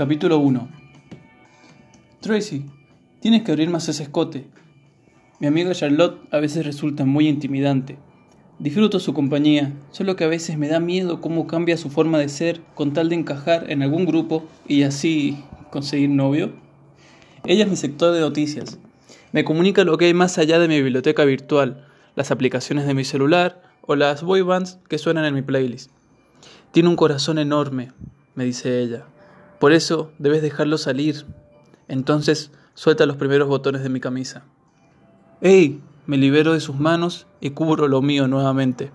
Capítulo 1 Tracy, tienes que abrir más ese escote. Mi amiga Charlotte a veces resulta muy intimidante. Disfruto su compañía, solo que a veces me da miedo cómo cambia su forma de ser con tal de encajar en algún grupo y así conseguir novio. Ella es mi sector de noticias. Me comunica lo que hay más allá de mi biblioteca virtual, las aplicaciones de mi celular o las boybands que suenan en mi playlist. Tiene un corazón enorme, me dice ella. Por eso debes dejarlo salir. Entonces suelta los primeros botones de mi camisa. ¡Ey! Me libero de sus manos y cubro lo mío nuevamente.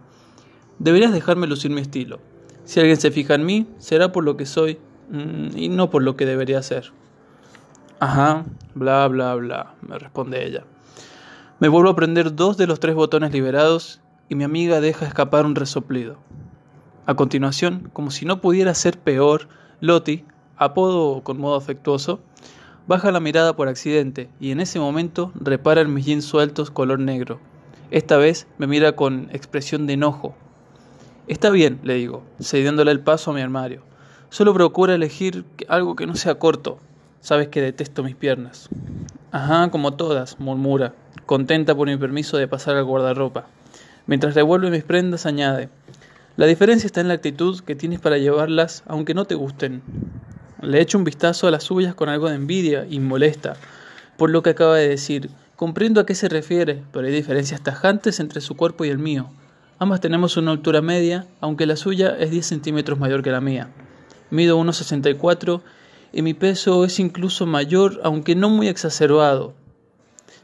Deberías dejarme lucir mi estilo. Si alguien se fija en mí, será por lo que soy mm, y no por lo que debería ser. Ajá, bla, bla, bla, me responde ella. Me vuelvo a prender dos de los tres botones liberados y mi amiga deja escapar un resoplido. A continuación, como si no pudiera ser peor, Loti, apodo con modo afectuoso, baja la mirada por accidente y en ese momento repara en mis jeans sueltos color negro. Esta vez me mira con expresión de enojo. Está bien, le digo, cediéndole el paso a mi armario. Solo procura elegir algo que no sea corto. Sabes que detesto mis piernas. Ajá, como todas, murmura, contenta por mi permiso de pasar al guardarropa. Mientras revuelve mis prendas, añade, la diferencia está en la actitud que tienes para llevarlas aunque no te gusten. Le echo un vistazo a las suyas con algo de envidia y molesta por lo que acaba de decir. Comprendo a qué se refiere, pero hay diferencias tajantes entre su cuerpo y el mío. Ambas tenemos una altura media, aunque la suya es 10 centímetros mayor que la mía. Mido 1,64 y mi peso es incluso mayor, aunque no muy exacerbado.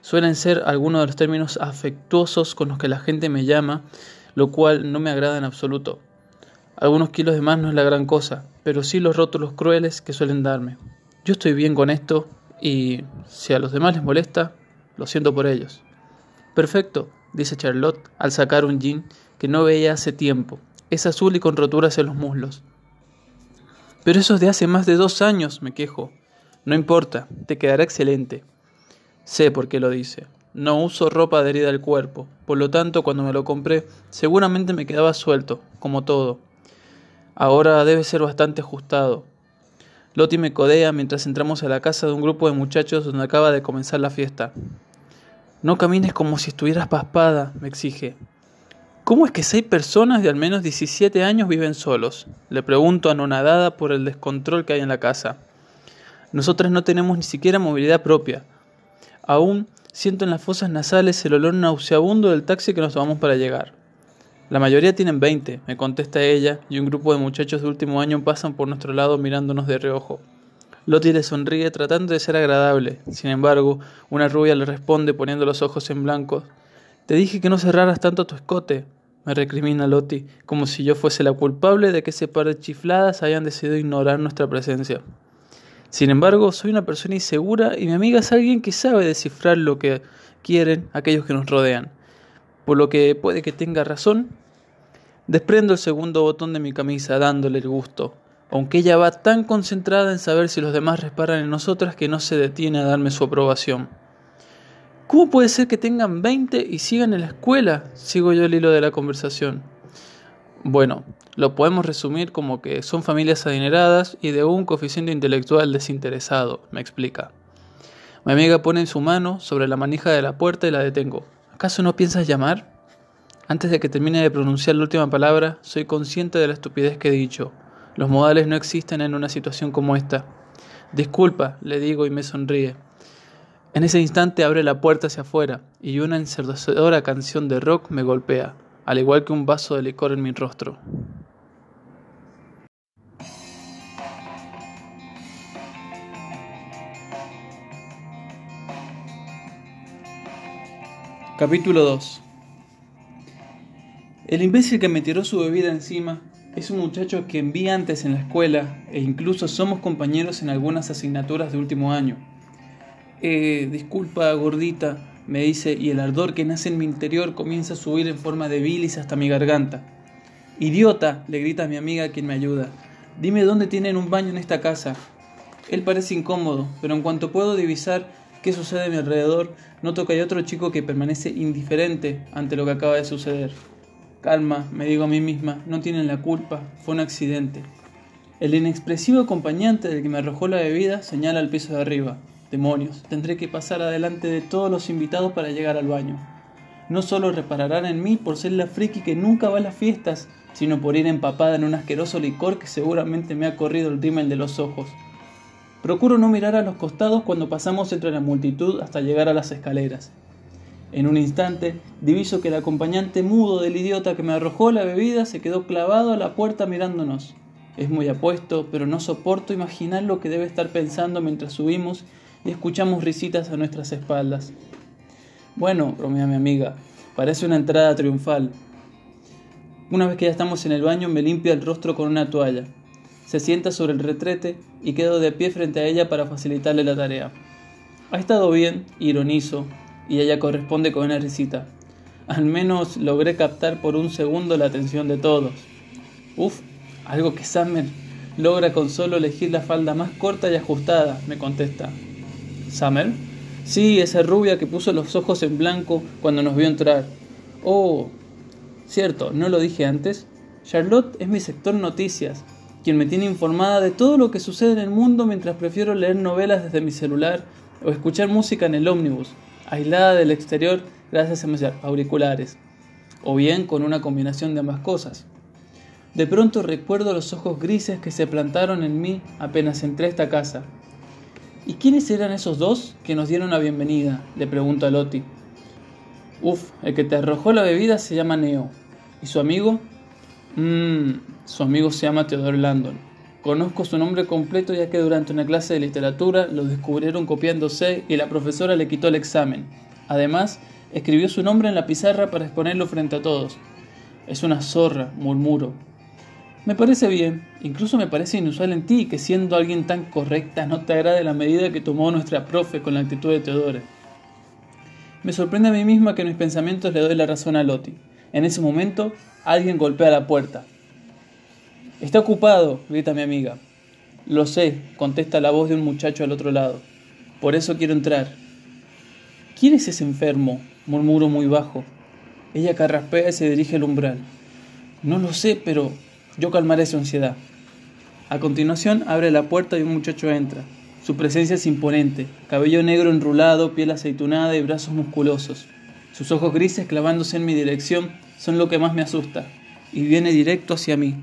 Suelen ser algunos de los términos afectuosos con los que la gente me llama, lo cual no me agrada en absoluto. Algunos kilos de más no es la gran cosa, pero sí los rótulos crueles que suelen darme. Yo estoy bien con esto y si a los demás les molesta, lo siento por ellos. Perfecto, dice Charlotte al sacar un jean que no veía hace tiempo. Es azul y con roturas en los muslos. Pero eso es de hace más de dos años, me quejo. No importa, te quedará excelente. Sé por qué lo dice. No uso ropa adherida al cuerpo, por lo tanto cuando me lo compré seguramente me quedaba suelto, como todo. Ahora debe ser bastante ajustado. Loti me codea mientras entramos a la casa de un grupo de muchachos donde acaba de comenzar la fiesta. No camines como si estuvieras paspada, me exige. ¿Cómo es que seis personas de al menos 17 años viven solos? Le pregunto anonadada por el descontrol que hay en la casa. Nosotras no tenemos ni siquiera movilidad propia. Aún siento en las fosas nasales el olor nauseabundo del taxi que nos tomamos para llegar. La mayoría tienen 20, me contesta ella, y un grupo de muchachos de último año pasan por nuestro lado mirándonos de reojo. Loti le sonríe tratando de ser agradable. Sin embargo, una rubia le responde poniendo los ojos en blanco. Te dije que no cerraras tanto tu escote, me recrimina Loti, como si yo fuese la culpable de que ese par de chifladas hayan decidido ignorar nuestra presencia. Sin embargo, soy una persona insegura y mi amiga es alguien que sabe descifrar lo que quieren aquellos que nos rodean. Por lo que puede que tenga razón. Desprendo el segundo botón de mi camisa dándole el gusto, aunque ella va tan concentrada en saber si los demás reparan en nosotras que no se detiene a darme su aprobación. ¿Cómo puede ser que tengan 20 y sigan en la escuela? Sigo yo el hilo de la conversación. Bueno, lo podemos resumir como que son familias adineradas y de un coeficiente intelectual desinteresado, me explica. Mi amiga pone su mano sobre la manija de la puerta y la detengo. ¿Acaso no piensas llamar? Antes de que termine de pronunciar la última palabra, soy consciente de la estupidez que he dicho. Los modales no existen en una situación como esta. Disculpa, le digo y me sonríe. En ese instante abre la puerta hacia afuera y una ensordecedora canción de rock me golpea al igual que un vaso de licor en mi rostro. Capítulo 2 El imbécil que me tiró su bebida encima es un muchacho que envía antes en la escuela e incluso somos compañeros en algunas asignaturas de último año. Eh, disculpa, gordita, me dice, y el ardor que nace en mi interior comienza a subir en forma de bilis hasta mi garganta. Idiota, le grita a mi amiga quien me ayuda. Dime dónde tienen un baño en esta casa. Él parece incómodo, pero en cuanto puedo divisar qué sucede a mi alrededor, noto que hay otro chico que permanece indiferente ante lo que acaba de suceder. Calma, me digo a mí misma, no tienen la culpa, fue un accidente. El inexpresivo acompañante del que me arrojó la bebida señala al piso de arriba. Demonios, tendré que pasar adelante de todos los invitados para llegar al baño. No solo repararán en mí por ser la friki que nunca va a las fiestas, sino por ir empapada en un asqueroso licor que seguramente me ha corrido el rímel de los ojos. Procuro no mirar a los costados cuando pasamos entre la multitud hasta llegar a las escaleras. En un instante, diviso que el acompañante mudo del idiota que me arrojó la bebida se quedó clavado a la puerta mirándonos. Es muy apuesto, pero no soporto imaginar lo que debe estar pensando mientras subimos y escuchamos risitas a nuestras espaldas. Bueno, bromea mi amiga, parece una entrada triunfal. Una vez que ya estamos en el baño, me limpia el rostro con una toalla. Se sienta sobre el retrete y quedo de pie frente a ella para facilitarle la tarea. Ha estado bien, ironizo, y ella corresponde con una risita. Al menos logré captar por un segundo la atención de todos. Uf, algo que Summer logra con solo elegir la falda más corta y ajustada, me contesta. ¿Summer? Sí, esa rubia que puso los ojos en blanco cuando nos vio entrar. Oh, cierto, ¿no lo dije antes? Charlotte es mi sector noticias, quien me tiene informada de todo lo que sucede en el mundo mientras prefiero leer novelas desde mi celular o escuchar música en el ómnibus, aislada del exterior gracias a mis auriculares, o bien con una combinación de ambas cosas. De pronto recuerdo los ojos grises que se plantaron en mí apenas entré a esta casa. ¿Y quiénes eran esos dos que nos dieron la bienvenida? le pregunto a Loti. Uf, el que te arrojó la bebida se llama Neo. ¿Y su amigo? Mmm, su amigo se llama Theodore Landon. Conozco su nombre completo ya que durante una clase de literatura lo descubrieron copiándose y la profesora le quitó el examen. Además, escribió su nombre en la pizarra para exponerlo frente a todos. Es una zorra, murmuro. Me parece bien, incluso me parece inusual en ti que siendo alguien tan correcta no te agrade la medida que tomó nuestra profe con la actitud de Teodore. Me sorprende a mí misma que en mis pensamientos le doy la razón a Loti. En ese momento, alguien golpea la puerta. Está ocupado, grita mi amiga. Lo sé, contesta la voz de un muchacho al otro lado. Por eso quiero entrar. ¿Quién es ese enfermo? murmuro muy bajo. Ella carraspea y se dirige al umbral. No lo sé, pero yo calmaré su ansiedad. A continuación abre la puerta y un muchacho entra. Su presencia es imponente, cabello negro enrulado, piel aceitunada y brazos musculosos. Sus ojos grises clavándose en mi dirección son lo que más me asusta, y viene directo hacia mí.